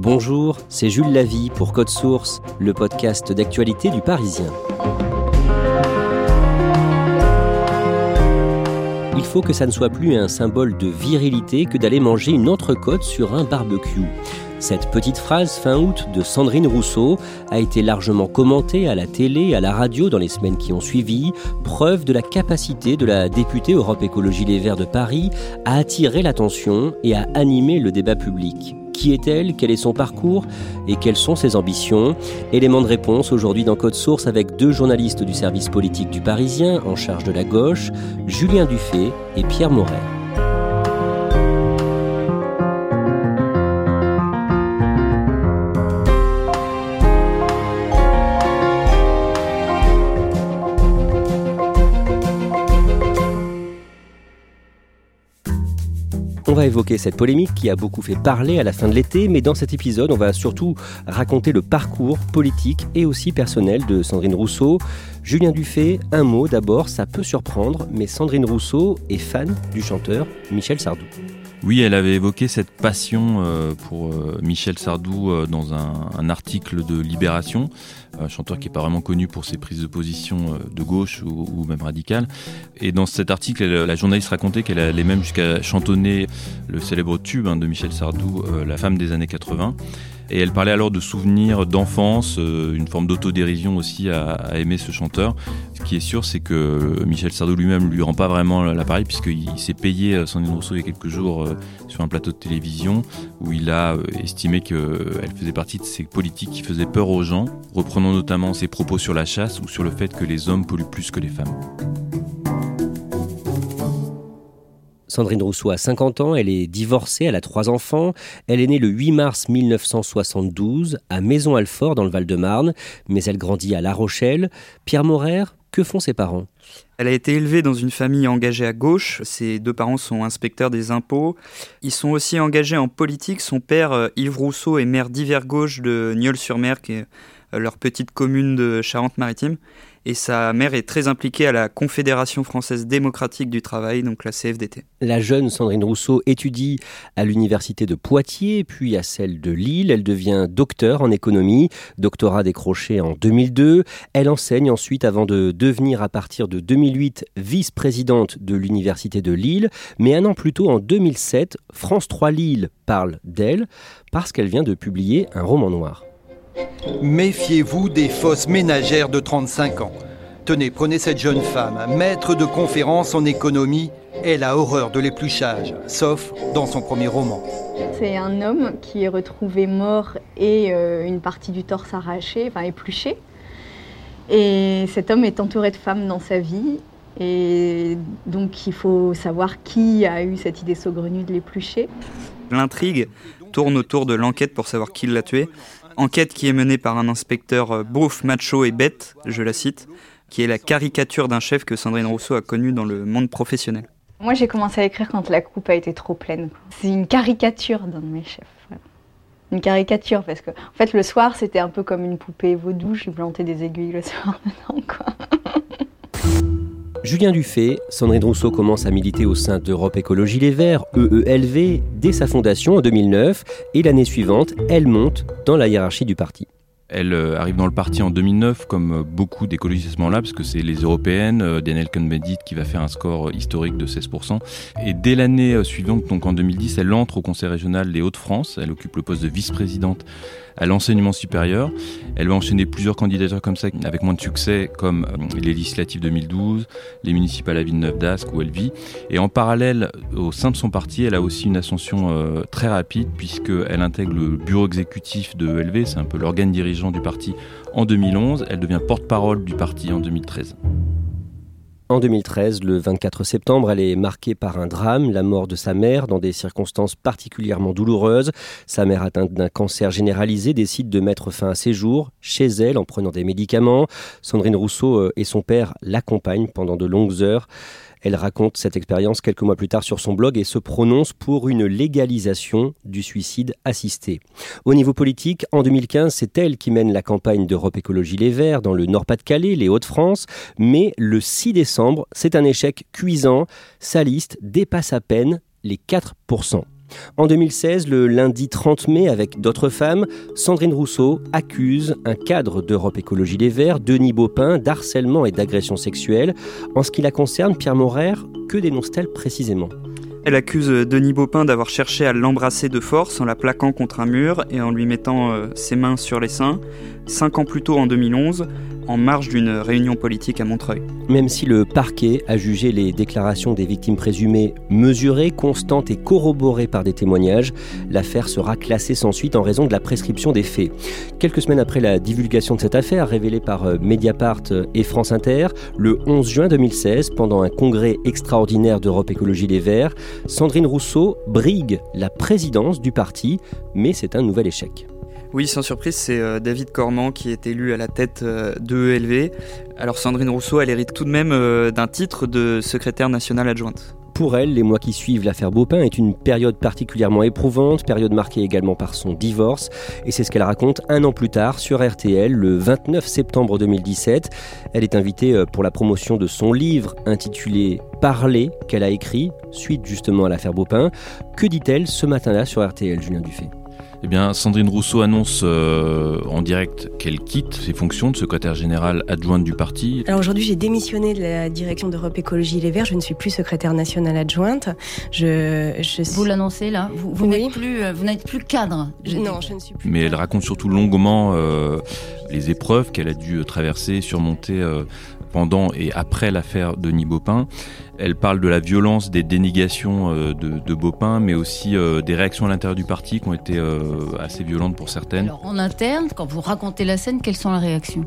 Bonjour, c'est Jules Lavie pour Code Source, le podcast d'actualité du Parisien. Il faut que ça ne soit plus un symbole de virilité que d'aller manger une entrecôte sur un barbecue. Cette petite phrase fin août de Sandrine Rousseau a été largement commentée à la télé, à la radio dans les semaines qui ont suivi, preuve de la capacité de la députée Europe Écologie Les Verts de Paris à attirer l'attention et à animer le débat public. Qui est-elle Quel est son parcours Et quelles sont ses ambitions Élément de réponse aujourd'hui dans Code Source avec deux journalistes du service politique du Parisien en charge de la gauche, Julien Dufay et Pierre Moret. Évoquer cette polémique qui a beaucoup fait parler à la fin de l'été, mais dans cet épisode, on va surtout raconter le parcours politique et aussi personnel de Sandrine Rousseau. Julien Dufay, un mot d'abord, ça peut surprendre, mais Sandrine Rousseau est fan du chanteur Michel Sardou. Oui, elle avait évoqué cette passion euh, pour euh, Michel Sardou euh, dans un, article de Libération, un chanteur qui n'est pas vraiment connu pour ses prises de position de gauche ou, même radicales. Et dans cet article, la journaliste racontait qu'elle allait même jusqu'à chantonner le célèbre tube hein, de Michel Sardou, La femme des années 80. Et elle parlait alors de souvenirs d'enfance, euh, une forme d'autodérision aussi à, aimer ce chanteur. Ce qui est sûr, c'est que Michel Sardou lui-même lui rend pas vraiment l'appareil, puisqu'il s'est payé Sandrine Rousseau il y a quelques jours euh, sur un plateau de télévision, où il a euh, estimé qu'elle faisait partie de ces politiques qui faisaient peur aux gens, reprenant notamment ses propos sur la chasse ou sur le fait que les hommes polluent plus que les femmes. Sandrine Rousseau a 50 ans, elle est divorcée, elle a trois enfants. Elle est née le 8 mars 1972 à Maison-Alfort dans le Val-de-Marne, mais elle grandit à La Rochelle. Pierre Morer, que font ses parents? Elle a été élevée dans une famille engagée à gauche. Ses deux parents sont inspecteurs des impôts. Ils sont aussi engagés en politique. Son père, Yves Rousseau, est maire d'Hiver-Gauche de Nieul-sur-Mer, qui est leur petite commune de Charente-Maritime et sa mère est très impliquée à la Confédération française démocratique du travail, donc la CFDT. La jeune Sandrine Rousseau étudie à l'université de Poitiers, puis à celle de Lille. Elle devient docteur en économie, doctorat décroché en 2002. Elle enseigne ensuite avant de devenir à partir de 2008 vice-présidente de l'université de Lille, mais un an plus tôt, en 2007, France 3 Lille parle d'elle parce qu'elle vient de publier un roman noir. Méfiez-vous des fausses ménagères de 35 ans. Tenez, prenez cette jeune femme, maître de conférence en économie. Elle a horreur de l'épluchage, sauf dans son premier roman. C'est un homme qui est retrouvé mort et euh, une partie du torse arraché, enfin épluché. Et cet homme est entouré de femmes dans sa vie. Et donc il faut savoir qui a eu cette idée saugrenue de l'éplucher. L'intrigue tourne autour de l'enquête pour savoir qui l'a tué. Enquête qui est menée par un inspecteur beauf, macho et bête, je la cite, qui est la caricature d'un chef que Sandrine Rousseau a connu dans le monde professionnel. Moi, j'ai commencé à écrire quand la coupe a été trop pleine. C'est une caricature d'un de mes chefs. Une caricature, parce que, en le soir, c'était un peu comme une poupée vaudou. Je lui plantais des aiguilles le soir dedans, quoi. Julien Dufay, Sandrine Rousseau commence à militer au sein d'Europe Écologie Les Verts, EELV, dès sa fondation en 2009, et l'année suivante, elle monte dans la hiérarchie du parti. Elle euh, arrive dans le parti en 2009, comme euh, beaucoup d'écologistes à ce moment-là, parce que c'est les européennes, euh, Daniel Cohn-Bendit qui va faire un score historique de 16%. Et dès l'année suivante, donc en 2010, elle entre au Conseil régional des Hauts-de-France. Elle occupe le poste de vice-présidente à l'enseignement supérieur. Elle va enchaîner plusieurs candidatures comme ça, avec moins de succès, comme les législatives 2012, les municipales à Villeneuve d'Ascq où elle vit. Et en parallèle, au sein de son parti, elle a aussi une ascension très rapide, puisqu'elle intègre le bureau exécutif de ELV, c'est un peu l'organe dirigeant du parti en 2011. Elle devient porte-parole du parti en 2013. En 2013, le 24 septembre, elle est marquée par un drame, la mort de sa mère dans des circonstances particulièrement douloureuses. Sa mère atteinte d'un cancer généralisé décide de mettre fin à ses jours chez elle en prenant des médicaments. Sandrine Rousseau euh, et son père l'accompagnent pendant de longues heures. Elle raconte cette expérience quelques mois plus tard sur son blog et se prononce pour une légalisation du suicide assisté. Au niveau politique, en 2015, c'est elle qui mène la campagne d'Europe Écologie Les Verts dans le Nord-Pas-de-Calais, les Hauts-de-France, mais le 6 décembre, c'est un échec cuisant. Sa liste dépasse à peine les 4%. En 2016, le lundi 30 mai, avec d'autres femmes, Sandrine Rousseau accuse un cadre d'Europe Écologie Les Verts, Denis Baupin, d'harcèlement et d'agression sexuelle. En ce qui la concerne, Pierre Morer, que dénonce-t-elle précisément? Elle accuse Denis Baupin d'avoir cherché à l'embrasser de force en la plaquant contre un mur et en lui mettant euh, ses mains sur les seins. Cinq ans plus tôt, en 2011, en marge d'une réunion politique à Montreuil. Même si le parquet a jugé les déclarations des victimes présumées mesurées, constantes et corroborées par des témoignages, l'affaire sera classée sans suite en raison de la prescription des faits. Quelques semaines après la divulgation de cette affaire, révélée par euh, Mediapart et France Inter, le 11 juin 2016, pendant un congrès extraordinaire d'Europe Écologie Les Verts, Sandrine Rousseau brigue la présidence du parti, mais c'est un nouvel échec. Oui, sans surprise, c'est euh, David Cormand qui est élu à la tête euh, de ELV. Alors Sandrine Rousseau, elle hérite tout de même euh, d'un titre de secrétaire nationale adjointe. Pour elle, les mois qui suivent l'affaire Baupin est une période particulièrement éprouvante, période marquée également par son divorce, et c'est ce qu'elle raconte un an plus tard sur RTL, le 29 septembre 2017. Elle est invitée pour la promotion de son livre intitulé Parler, qu'elle a écrit, suite justement à l'affaire Baupin. Que dit-elle ce matin-là sur RTL, Julien Dufay? Eh bien, Sandrine Rousseau annonce euh, en direct qu'elle quitte ses fonctions de secrétaire générale adjointe du parti. Alors aujourd'hui, j'ai démissionné de la direction d'Europe Écologie Les Verts. Je ne suis plus secrétaire nationale adjointe. Je, je... Vous l'annoncez là Vous, vous n'êtes plus, euh, vous n'êtes plus cadre. non, je ne suis plus. Mais elle raconte surtout longuement euh, les épreuves qu'elle a dû traverser, surmonter pendant et après l'affaire Denis Baupin. Elle parle de la violence des dénégations euh, de, de Baupin, mais aussi euh, des réactions à l'intérieur du parti qui ont été euh, assez violentes pour certaines. Alors, en interne, quand vous racontez la scène, quelles sont les réactions?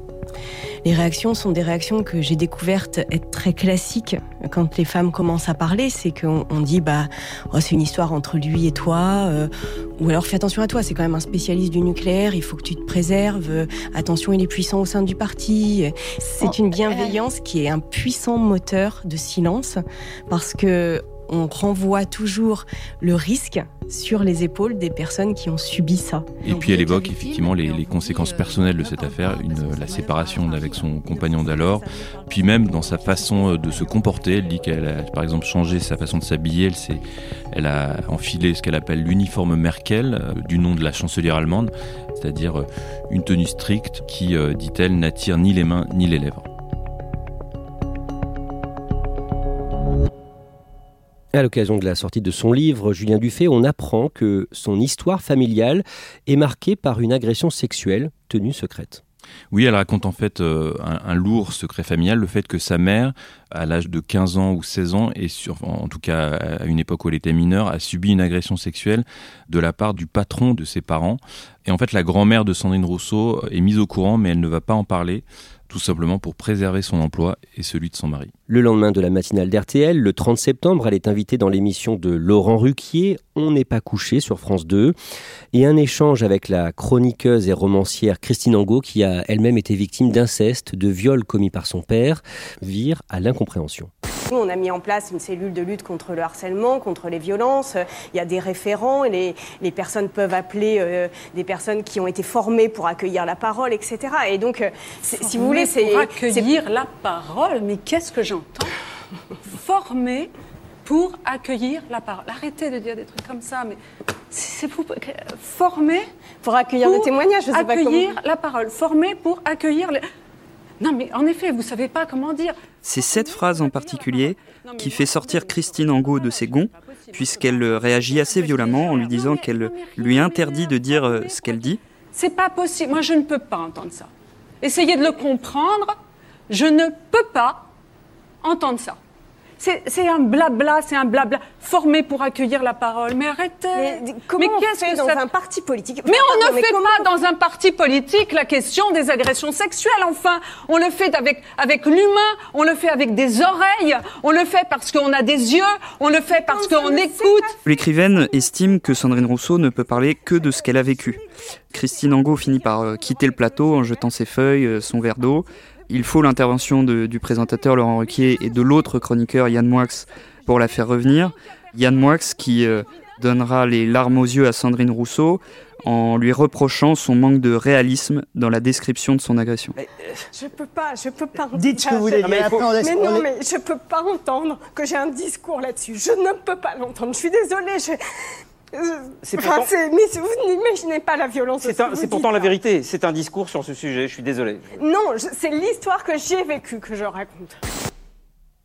Les réactions sont des réactions que j'ai découvertes être très classiques quand les femmes commencent à parler. C'est qu'on dit, bah, oh, c'est une histoire entre lui et toi, euh, ou alors fais attention à toi, c'est quand même un spécialiste du nucléaire, il faut que tu te préserves, attention, il est puissant au sein du parti. C'est oh, une bienveillance qui est un puissant moteur de silence parce que on renvoie toujours le risque sur les épaules des personnes qui ont subi ça. Et puis elle évoque effectivement les, conséquences personnelles de cette affaire, la séparation avec son compagnon d'alors, puis même dans sa façon de se comporter. Elle dit qu'elle a par exemple changé sa façon de s'habiller, elle, elle a enfilé ce qu'elle appelle l'uniforme Merkel, euh, du nom de la chancelière allemande, c'est-à-dire euh, une tenue stricte qui, euh, dit-elle, n'attire ni les mains ni les lèvres. À l'occasion de la sortie de son livre, Julien Dufay, on apprend que son histoire familiale est marquée par une agression sexuelle tenue secrète. Oui, elle raconte en fait euh, un, lourd secret familial, le fait que sa mère, à l'âge de 15 ans ou 16 ans, et en tout cas à une époque où elle était mineure, a subi une agression sexuelle de la part du patron de ses parents. Et en fait, la grand-mère de Sandrine Rousseau est mise au courant, mais elle ne va pas en parler tout simplement pour préserver son emploi et celui de son mari. Le lendemain de la matinale d'RTL, le 30 septembre, elle est invitée dans l'émission de Laurent Ruquier, On n'est pas couché sur France 2, et un échange avec la chroniqueuse et romancière Christine Angot, qui a elle-même été victime d'inceste, de viol commis par son père, vire à l'incompréhension. On a mis en place une cellule de lutte contre le harcèlement, contre les violences. Il y a des référents, les, les personnes peuvent appeler euh, des personnes qui ont été formées pour accueillir la parole, etc. Et donc, euh, si vous voulez, c'est... Pour accueillir la parole, mais qu'est-ce que j'entends? Formées pour accueillir la parole. Arrêtez de dire des trucs comme ça, mais C'est pour former. Pour accueillir pour des témoignages, je sais pas Accueillir comment. la parole. Former pour accueillir. Les... Non, mais en effet, vous savez pas comment dire. C'est cette phrase en particulier qui fait sortir Christine Angot de ses gonds, puisqu'elle réagit assez violemment en lui disant qu'elle lui interdit de dire euh, ce qu'elle dit. C'est pas possible. Moi, je ne peux pas entendre ça. Essayez de le comprendre. Je ne peux pas entendre ça. C'est un blabla, c'est un blabla formé pour accueillir la parole. Mais arrêtez. Mais comment on qu'est-ce fait que dans ça- un parti politique? Mais on Pardon, ne mais fait pas dans un parti politique la question des agressions sexuelles. Enfin, on le fait avec avec l'humain, on le fait avec des oreilles, on le fait parce qu'on a des yeux, on le fait parce qu'on écoute. L'écrivaine estime que Sandrine Rousseau ne peut parler que de ce qu'elle a vécu. Christine Angot finit par euh, quitter le plateau en jetant ses feuilles, euh, son verre d'eau. Il faut l'intervention de- du présentateur Laurent Ruquier et de l'autre chroniqueur Yann Moix pour la faire revenir. Yann Moix qui euh, donnera les larmes aux yeux à Sandrine Rousseau en lui reprochant son manque de réalisme dans la description de son agression. Je peux pas, je peux pas. Dites ce que vous voulez Mais, mais non, mais je peux pas entendre que j'ai un discours là-dessus. Je ne peux pas l'entendre. Je suis désolée. Je... C'est pourtant- mais vous n'imaginez pas la violence. C'est ce un- que vous c'est pourtant la vérité. C'est un discours sur ce sujet. Je suis désolé. Non, je- c'est l'histoire que j'ai vécue que je raconte.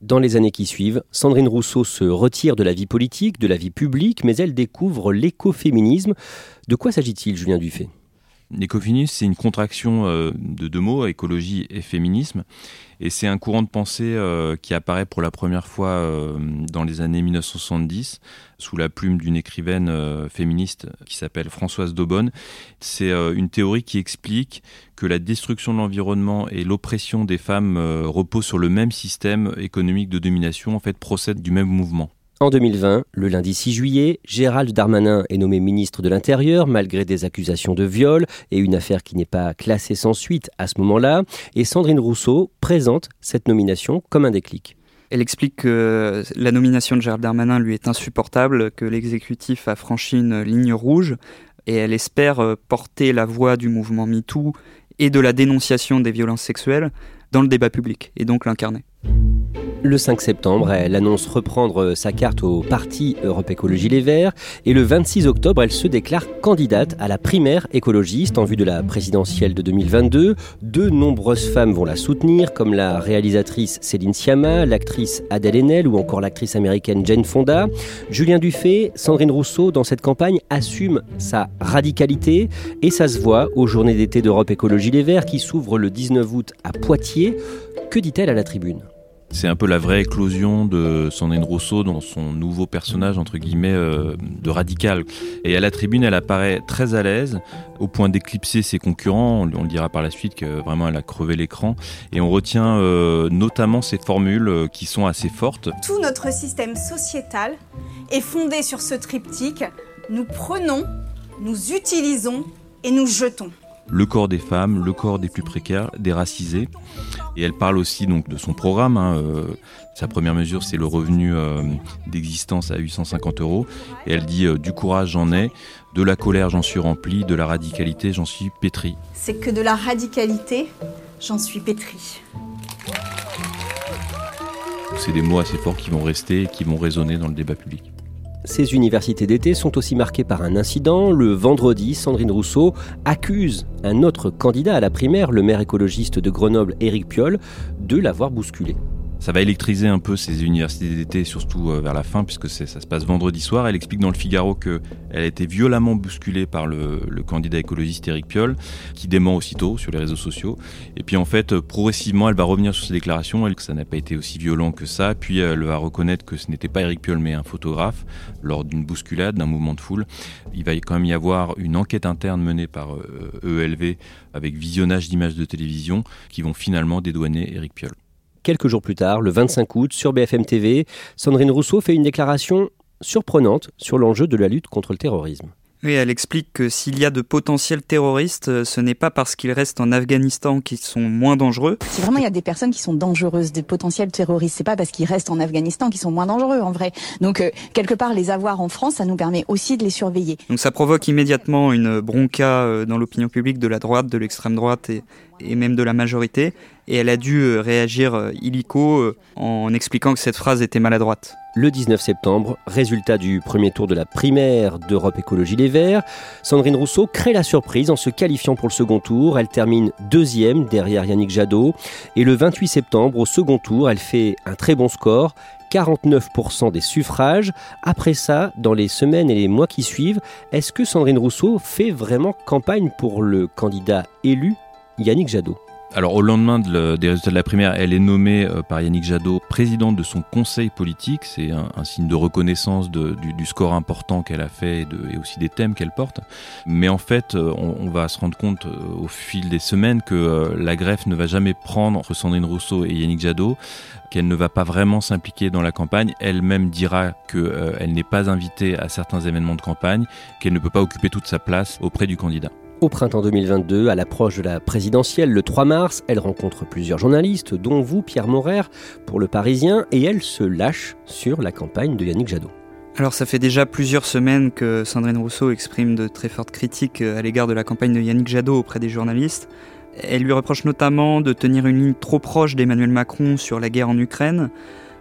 Dans les années qui suivent, Sandrine Rousseau se retire de la vie politique, de la vie publique, mais elle découvre l'écoféminisme. De quoi s'agit-il, Julien Dufay? L'écoféminisme, c'est une contraction euh, de deux mots, écologie et féminisme. Et c'est un courant de pensée euh, qui apparaît pour la première fois euh, dans les années 1970 sous la plume d'une écrivaine euh, féministe qui s'appelle Françoise Daubonne. C'est une théorie qui explique que la destruction de l'environnement et l'oppression des femmes reposent sur le même système économique de domination, en fait, procèdent du même mouvement. En 2020, le lundi 6 juillet, Gérald Darmanin est nommé ministre de l'Intérieur malgré des accusations de viol et une affaire qui n'est pas classée sans suite à ce moment-là. Et Sandrine Rousseau présente cette nomination comme un déclic. Elle explique que la nomination de Gérald Darmanin lui est insupportable, que l'exécutif a franchi une ligne rouge, et elle espère porter la voix du mouvement MeToo et de la dénonciation des violences sexuelles dans le débat public, et donc l'incarner. Le 5 septembre, elle annonce reprendre sa carte au parti Europe Écologie Les Verts et le 26 octobre, elle se déclare candidate à la primaire écologiste en vue de la présidentielle de 2022. De nombreuses femmes vont la soutenir, comme la réalisatrice Céline Sciamma, l'actrice Adèle Haenel ou encore l'actrice américaine Jane Fonda. Julien Dufay, Sandrine Rousseau, dans cette campagne, assume sa radicalité et ça se voit aux journées d'été d'Europe Écologie Les Verts qui s'ouvrent le 19 août à Poitiers. Que dit-elle à la tribune? C'est un peu la vraie éclosion de Sandrine Rousseau dans son nouveau personnage, entre guillemets, euh, de radical. Et à la tribune, elle apparaît très à l'aise, au point d'éclipser ses concurrents. On, le dira par la suite que vraiment elle a crevé l'écran. Et on retient euh, notamment ces formules euh, qui sont assez fortes. Tout notre système sociétal est fondé sur ce triptyque. Nous prenons, nous utilisons et nous jetons. Le corps des femmes, le corps des plus précaires, des racisés. Et elle parle aussi donc de son programme. hein, euh, sa première mesure, c'est le revenu euh, d'existence à 850 euros. Et elle dit euh, du courage, j'en ai, de la colère, j'en suis rempli, de la radicalité, j'en suis pétri. C'est que de la radicalité, j'en suis pétrie. C'est des mots assez forts qui vont rester et qui vont résonner dans le débat public. Ces universités d'été sont aussi marquées par un incident. Le vendredi, Sandrine Rousseau accuse un autre candidat à la primaire, le maire écologiste de Grenoble, Éric Piolle, de l'avoir bousculé. Ça va électriser un peu ces universités d'été, surtout euh, vers la fin, puisque ça se passe vendredi soir. Elle explique dans le Figaro qu'elle a été violemment bousculée par le, candidat écologiste Éric Piolle, qui dément aussitôt sur les réseaux sociaux. Et puis en fait, euh, progressivement, elle va revenir sur ses déclarations, elle, que ça n'a pas été aussi violent que ça. Puis elle va reconnaître que ce n'était pas Éric Piolle, mais un photographe, lors d'une bousculade, d'un mouvement de foule. Il va quand même y avoir une enquête interne menée par euh, EELV, avec visionnage d'images de télévision, qui vont finalement dédouaner Éric Piolle. Quelques jours plus tard, le 25 août, sur BFM TV, Sandrine Rousseau fait une déclaration surprenante sur l'enjeu de la lutte contre le terrorisme. Oui, elle explique que s'il y a de potentiels terroristes, euh, ce n'est pas parce qu'ils restent en Afghanistan qu'ils sont moins dangereux. Si vraiment il y a des personnes qui sont dangereuses, des potentiels terroristes, c'est pas parce qu'ils restent en Afghanistan qu'ils sont moins dangereux en vrai. Donc euh, quelque part les avoir en France, ça nous permet aussi de les surveiller. Donc ça provoque immédiatement une bronca euh, dans l'opinion publique de la droite, de l'extrême droite et, et même de la majorité. et elle a dû réagir illico en expliquant que cette phrase était maladroite le 19 septembre, résultat du premier tour de la primaire d'Europe Écologie Les Verts. Sandrine Rousseau crée la surprise en se qualifiant pour le second tour. Elle termine deuxième derrière Yannick Jadot. Et le 28 septembre, au second tour, elle fait un très bon score. 49% des suffrages. Après ça, dans les semaines et les mois qui suivent, est-ce que Sandrine Rousseau fait vraiment campagne pour le candidat élu Yannick Jadot alors au lendemain des résultats de la primaire, elle est nommée euh, par Yannick Jadot présidente de son conseil politique. C'est un, signe de reconnaissance du, score important qu'elle a fait et, aussi des thèmes qu'elle porte. Mais en fait, euh, on, va se rendre compte euh, au fil des semaines que la greffe ne va jamais prendre entre Sandrine Rousseau et Yannick Jadot, qu'elle ne va pas vraiment s'impliquer dans la campagne. Elle-même dira qu'elle n'est pas invitée à certains événements de campagne, qu'elle ne peut pas occuper toute sa place auprès du candidat. Au printemps 2022, à l'approche de la présidentielle, le 3 mars, elle rencontre plusieurs journalistes, dont vous, Pierre Morer, pour Le Parisien, et elle se lâche sur la campagne de Yannick Jadot. Alors ça fait déjà plusieurs semaines que Sandrine Rousseau exprime de très fortes critiques à l'égard de la campagne de Yannick Jadot auprès des journalistes. Elle lui reproche notamment de tenir une ligne trop proche d'Emmanuel Macron sur la guerre en Ukraine.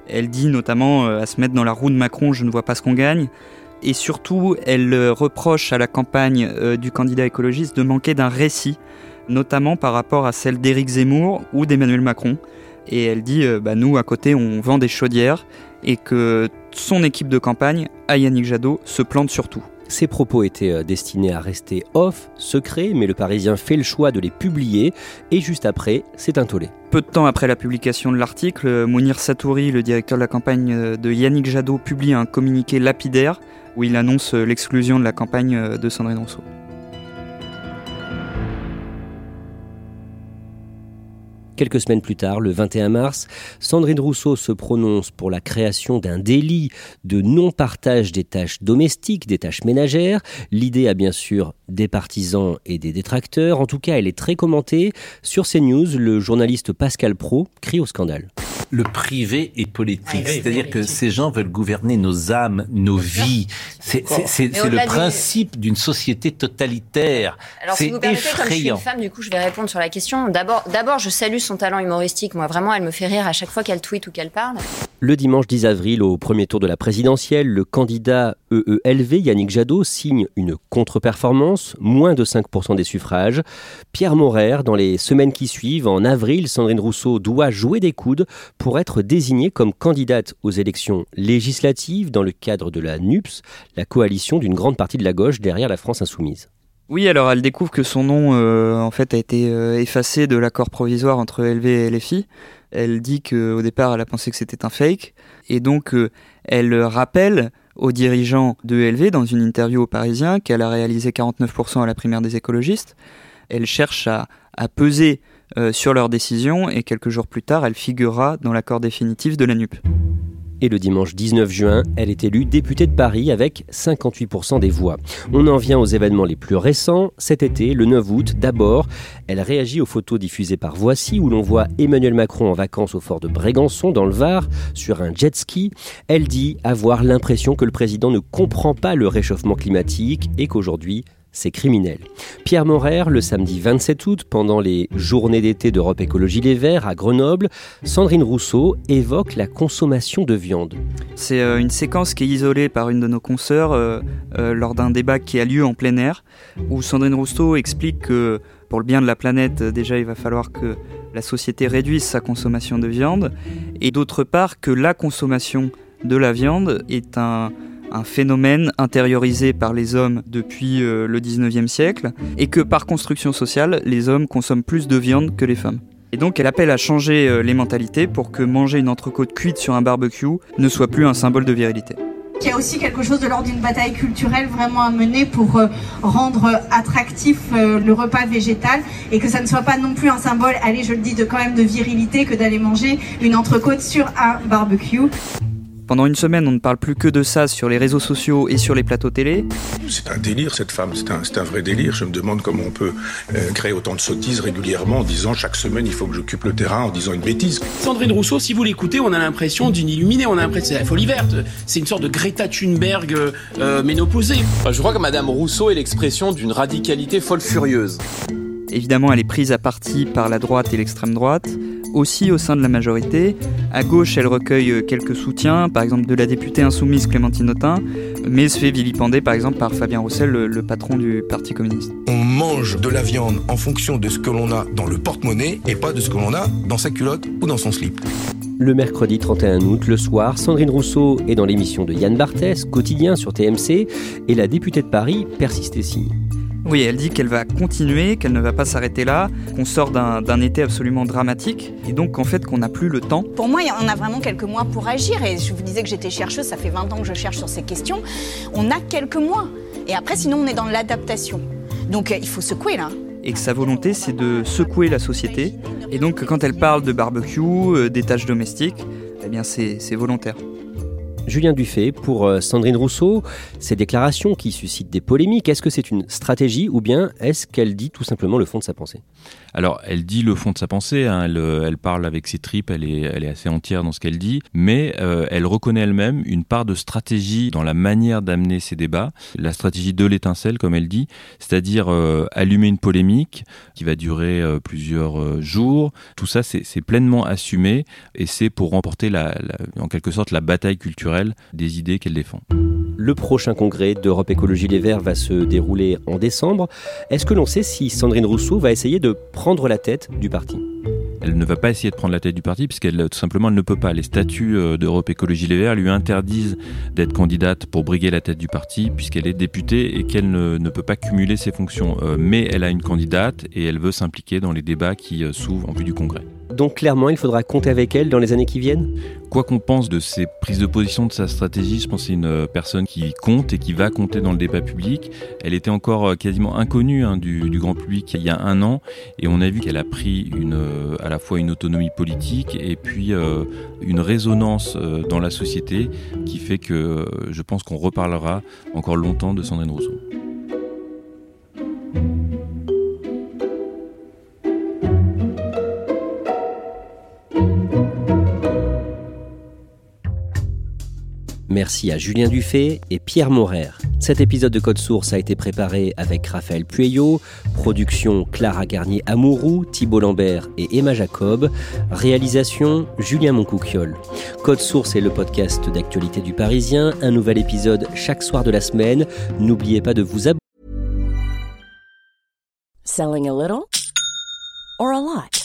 Elle dit notamment euh, à se mettre dans la roue de Macron, je ne vois pas ce qu'on gagne et surtout elle reproche à la campagne euh, du candidat écologiste de manquer d'un récit, notamment par rapport à celle d'Éric Zemmour ou d'Emmanuel Macron. Et elle dit, euh, bah, nous à côté on vend des chaudières et que son équipe de campagne, à Yannick Jadot, se plante surtout. Ces propos étaient euh, destinés à rester off, secrets, mais le Parisien fait le choix de les publier et juste après, c'est un tollé. Peu de temps après la publication de l'article, Mounir Satouri, le directeur de la campagne de Yannick Jadot, publie un communiqué lapidaire où il annonce euh, l'exclusion de la campagne euh, de Sandrine Rousseau. Quelques semaines plus tard, le 21 mars, Sandrine Rousseau se prononce pour la création d'un délit de non-partage des tâches domestiques, des tâches ménagères. L'idée a bien sûr des partisans et des détracteurs. En tout cas, elle est très commentée. Sur CNews, le journaliste Pascal Pro crie au scandale le privé est politique. C'est-à-dire que ces gens veulent gouverner nos âmes, nos vies. C'est le principe d'une société totalitaire. Alors, si vous permettez, comme je suis une femme, du coup, je vais répondre sur la question. D'abord, je salue son talent humoristique. Moi, vraiment, elle me fait rire à chaque fois qu'elle tweet ou qu'elle parle. Le dimanche 10 avril, au premier tour de la présidentielle, le candidat EELV, Yannick Jadot, signe une contre-performance, moins de 5% des suffrages. Pierre Morer, dans les semaines qui suivent, en avril, Sandrine Rousseau doit jouer des coudes pour être désignée comme candidate aux élections législatives dans le cadre de la NUPS, la coalition d'une grande partie de la gauche derrière la France insoumise. Oui, alors elle découvre que son nom euh, en fait a été euh, effacé de l'accord provisoire entre LV et LFI. Elle dit qu'au départ elle a pensé que c'était un fake et donc euh, elle rappelle aux dirigeants de LV dans une interview au Parisien qu'elle a réalisé 49% à la primaire des écologistes. Elle cherche à, peser sur leur décision et quelques jours plus tard, elle figurera dans l'accord définitif de la NUP. Et le dimanche 19 juin, elle est élue députée de Paris avec 58% des voix. On en vient aux événements les plus récents. Cet été, le 9 août, d'abord, elle réagit aux photos diffusées par Voici où l'on voit Emmanuel Macron en vacances au fort de Brégançon dans le Var sur un jet ski. Elle dit avoir l'impression que le président ne comprend pas le réchauffement climatique et qu'aujourd'hui, c'est criminel. Pierre Morer, le samedi 27 août, pendant les journées d'été d'Europe Écologie Les Verts à Grenoble, Sandrine Rousseau évoque la consommation de viande. C'est euh, une séquence qui est isolée par une de nos consoeurs euh, euh, lors d'un débat qui a lieu en plein air, où Sandrine Rousseau explique que pour le bien de la planète, déjà il va falloir que la société réduise sa consommation de viande, et d'autre part que la consommation de la viande est un un phénomène intériorisé par les hommes depuis euh, le 19e siècle, et que par construction sociale, les hommes consomment plus de viande que les femmes. Et donc elle appelle à changer euh, les mentalités pour que manger une entrecôte cuite sur un barbecue ne soit plus un symbole de virilité. Il y a aussi quelque chose de l'ordre d'une bataille culturelle vraiment à mener pour euh, rendre attractif le repas végétal et que ça ne soit pas non plus un symbole, allez je le dis, de quand même de virilité que d'aller manger une entrecôte sur un barbecue. Pendant une semaine, on ne parle plus que de ça sur les réseaux sociaux et sur les plateaux télé. C'est un délire, cette femme, c'est un, un, vrai délire. Je me demande comment on peut euh, créer autant de sottises régulièrement en disant chaque semaine il faut que j'occupe le terrain en disant une bêtise. Sandrine Rousseau, si vous l'écoutez, on a l'impression d'une illuminée, on a l'impression c'est la folie verte. C'est une sorte de Greta Thunberg euh, euh ménopausée. Je crois que Madame Rousseau est l'expression d'une radicalité folle furieuse. Évidemment, elle est prise à partie par la droite et l'extrême droite, aussi au sein de la majorité. À gauche, elle recueille quelques soutiens, par exemple de la députée insoumise Clémentine Autain, mais se fait vilipender par exemple par Fabien Roussel, le, patron du Parti communiste. On mange de la viande en fonction de ce que l'on a dans le porte-monnaie et pas de ce que l'on a dans sa culotte ou dans son slip. Le mercredi 31 août, le soir, Sandrine Rousseau est dans l'émission de Yann Barthès, quotidien sur TMC, et la députée de Paris persiste et signe. Oui, elle dit qu'elle va continuer, qu'elle ne va pas s'arrêter là, qu'on sort d'un été absolument dramatique, et donc en fait qu'on n'a plus le temps. Pour moi, on a vraiment quelques mois pour agir, et je vous disais que j'étais chercheuse, ça fait 20 ans que je cherche sur ces questions. On a quelques mois, et après sinon on est dans l'adaptation. Donc euh, il faut secouer là. Et que sa volonté, c'est de secouer la société. Et donc quand elle parle de barbecue, euh, des tâches domestiques, eh bien c'est volontaire. Julien Dufay, pour euh, Sandrine Rousseau, ces déclarations qui suscitent des polémiques, est-ce que c'est une stratégie ou bien est-ce qu'elle dit tout simplement le fond de sa pensée? Alors, elle dit le fond de sa pensée, hein. euh, elle, parle avec ses tripes, elle est, assez entière dans ce qu'elle dit, mais euh, elle reconnaît elle-même une part de stratégie dans la manière d'amener ces débats, la stratégie de l'étincelle, comme elle dit, c'est-à-dire allumer une polémique qui va durer plusieurs jours. Tout ça, c'est pleinement assumé et c'est pour remporter en quelque sorte la bataille culturelle des idées qu'elle défend. Le prochain congrès d'Europe Écologie Les Verts va se dérouler en décembre. Est-ce que l'on sait si Sandrine Rousseau va essayer de prendre la tête du parti? Elle ne va pas essayer de prendre la tête du parti puisqu'elle tout simplement elle ne peut pas. Les statuts euh, d'Europe Écologie Les Verts lui interdisent d'être candidate pour briguer la tête du parti puisqu'elle est députée et qu'elle ne, peut pas cumuler ses fonctions. Euh, mais elle a une candidate et elle veut s'impliquer dans les débats qui euh, s'ouvrent en vue du congrès. Donc clairement, il faudra compter avec elle dans les années qui viennent Quoi qu'on pense de ses prises de position, de sa stratégie, je pense que c'est une euh, personne qui compte et qui va compter dans le débat public. Elle était encore euh, quasiment inconnue hein, du, grand public il y a un an et on a vu qu'elle a pris euh, à la fois une autonomie politique et puis une résonance dans la société qui fait que je pense qu'on reparlera encore longtemps de Sandrine Rousseau. Merci à Julien Dufay et Pierre Morer. Cet épisode de Code Source a été préparé avec Raphaël Pueyo, production Clara Garnier-Amouroux, Thibault Lambert et Emma Jacob, réalisation Julien Moncouquiol. Code Source est le podcast d'actualité du Parisien, un nouvel épisode chaque soir de la semaine. N'oubliez pas de vous abonner. Selling a little or a lot?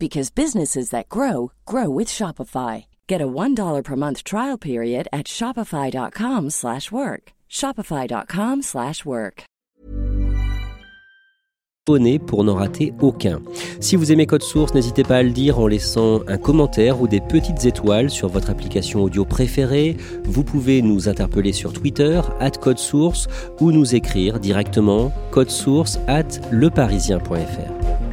because businesses that grow grow with Shopify. Get a $1 per month trial period at shopify.com/work. shopify.com/work. Abonnez pour n'en rater aucun. Si vous aimez Code Source, n'hésitez pas à le dire en laissant un commentaire ou des petites étoiles sur votre application audio préférée. Vous pouvez nous interpeller sur Twitter Code Source ou nous écrire directement source at leparisien.fr.